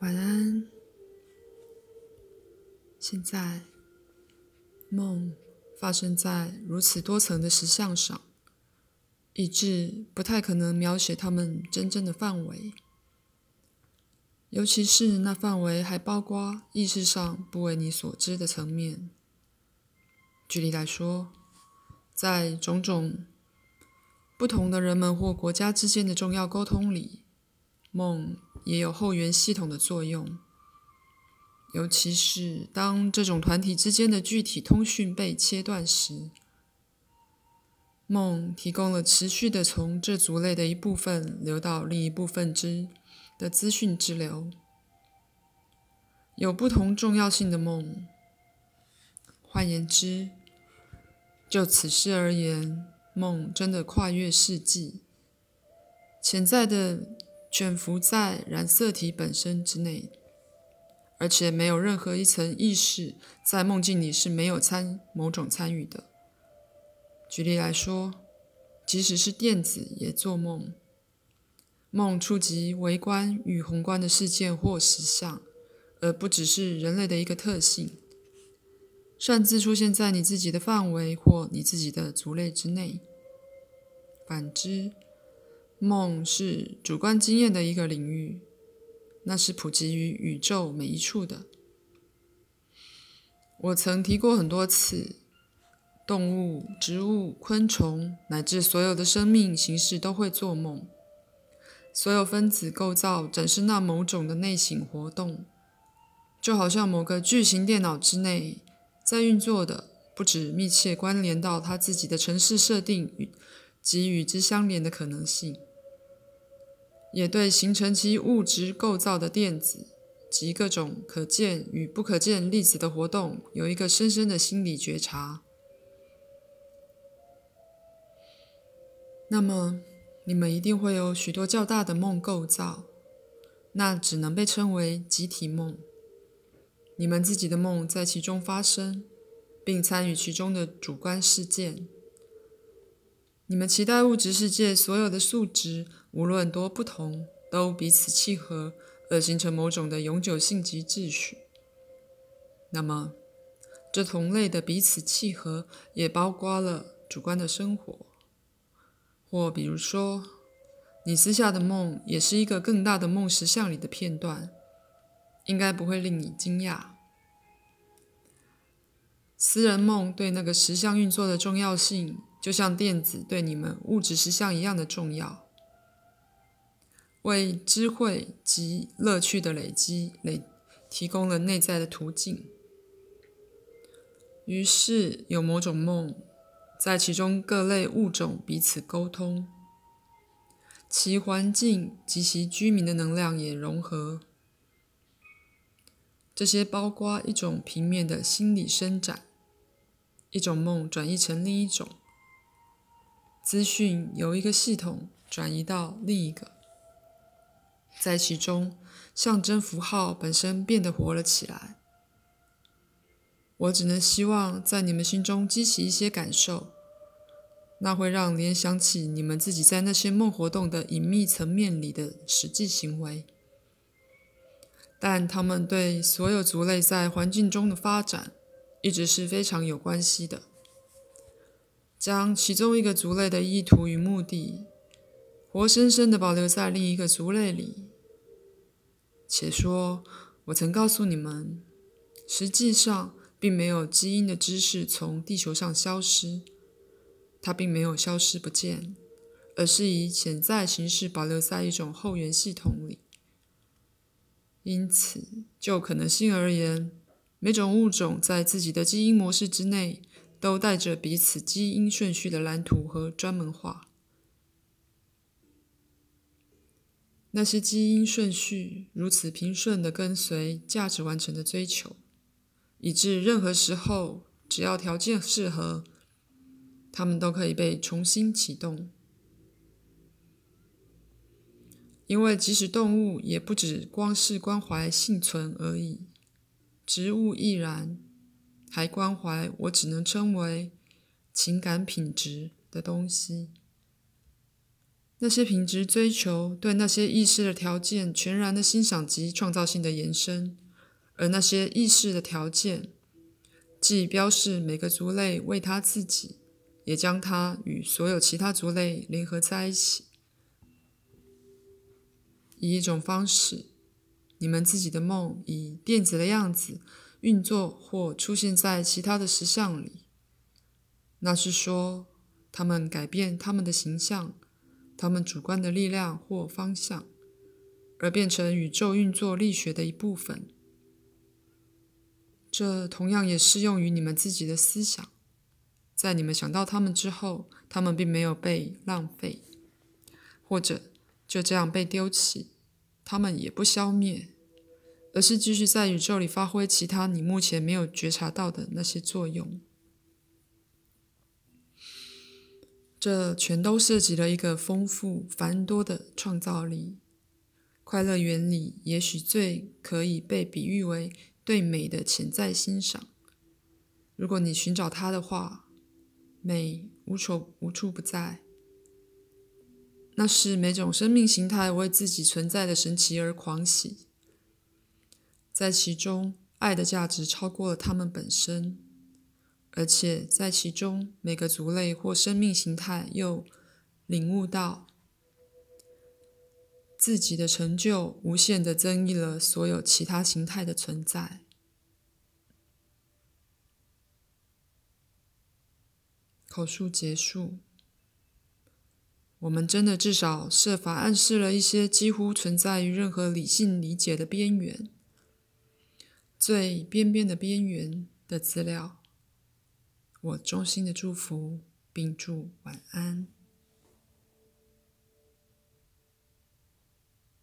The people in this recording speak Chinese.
晚安。现在，梦发生在如此多层的实像上，以致不太可能描写它们真正的范围，尤其是那范围还包括意识上不为你所知的层面。举例来说，在种种不同的人们或国家之间的重要沟通里，梦也有后援系统的作用。尤其是当这种团体之间的具体通讯被切断时，梦提供了持续的从这族类的一部分流到另一部分之的资讯之流。有不同重要性的梦。换言之，就此事而言，梦真的跨越世纪，潜在的卷伏在染色体本身之内。而且没有任何一层意识在梦境里是没有参某种参与的。举例来说，即使是电子也做梦，梦触及微观与宏观的事件或实相，而不只是人类的一个特性，擅自出现在你自己的范围或你自己的族类之内。反之，梦是主观经验的一个领域。那是普及于宇宙每一处的。我曾提过很多次，动物、植物、昆虫乃至所有的生命形式都会做梦。所有分子构造展示那某种的内省活动，就好像某个巨型电脑之内在运作的，不止密切关联到它自己的城市设定与及与之相连的可能性。也对形成其物质构造的电子及各种可见与不可见粒子的活动有一个深深的心理觉察。那么，你们一定会有许多较大的梦构造，那只能被称为集体梦。你们自己的梦在其中发生，并参与其中的主观事件。你们期待物质世界所有的素质，无论多不同，都彼此契合，而形成某种的永久性及秩序。那么，这同类的彼此契合，也包括了主观的生活。或比如说，你私下的梦，也是一个更大的梦实像里的片段，应该不会令你惊讶。私人梦对那个实相运作的重要性。就像电子对你们物质实相一样的重要，为智慧及乐趣的累积累提供了内在的途径。于是有某种梦，在其中各类物种彼此沟通，其环境及其居民的能量也融合。这些包括一种平面的心理伸展，一种梦转移成另一种。资讯由一个系统转移到另一个，在其中，象征符号本身变得活了起来。我只能希望在你们心中激起一些感受，那会让联想起你们自己在那些梦活动的隐秘层面里的实际行为，但他们对所有族类在环境中的发展一直是非常有关系的。将其中一个族类的意图与目的，活生生的保留在另一个族类里。且说，我曾告诉你们，实际上并没有基因的知识从地球上消失，它并没有消失不见，而是以潜在形式保留在一种后援系统里。因此，就可能性而言，每种物种在自己的基因模式之内。都带着彼此基因顺序的蓝图和专门化。那些基因顺序如此平顺的跟随价值完成的追求，以致任何时候只要条件适合，它们都可以被重新启动。因为即使动物也不只光是关怀幸存而已，植物亦然。还关怀我只能称为情感品质的东西。那些品质追求对那些意识的条件全然的欣赏及创造性的延伸，而那些意识的条件，既标示每个族类为他自己，也将他与所有其他族类联合在一起，以一种方式，你们自己的梦以电子的样子运作或出现在其他的实像里。那是说，他们改变他们的形象。他们主观的力量或方向，而变成宇宙运作力学的一部分。这同样也适用于你们自己的思想。在你们想到他们之后，他们并没有被浪费，或者就这样被丢弃。他们也不消灭，而是继续在宇宙里发挥其他你目前没有觉察到的那些作用。这全都涉及了一个丰富繁多的创造力。快乐原理也许最可以被比喻为对美的潜在欣赏。如果你寻找它的话，美无处无处不在。那是每种生命形态为自己存在的神奇而狂喜，在其中，爱的价值超过了它们本身。而且在其中，每个族类或生命形态又领悟到自己的成就，无限的增益了所有其他形态的存在。口述结束。我们真的至少设法暗示了一些几乎存在于任何理性理解的边缘、最边边的边缘的资料。我衷心的祝福，并祝晚安。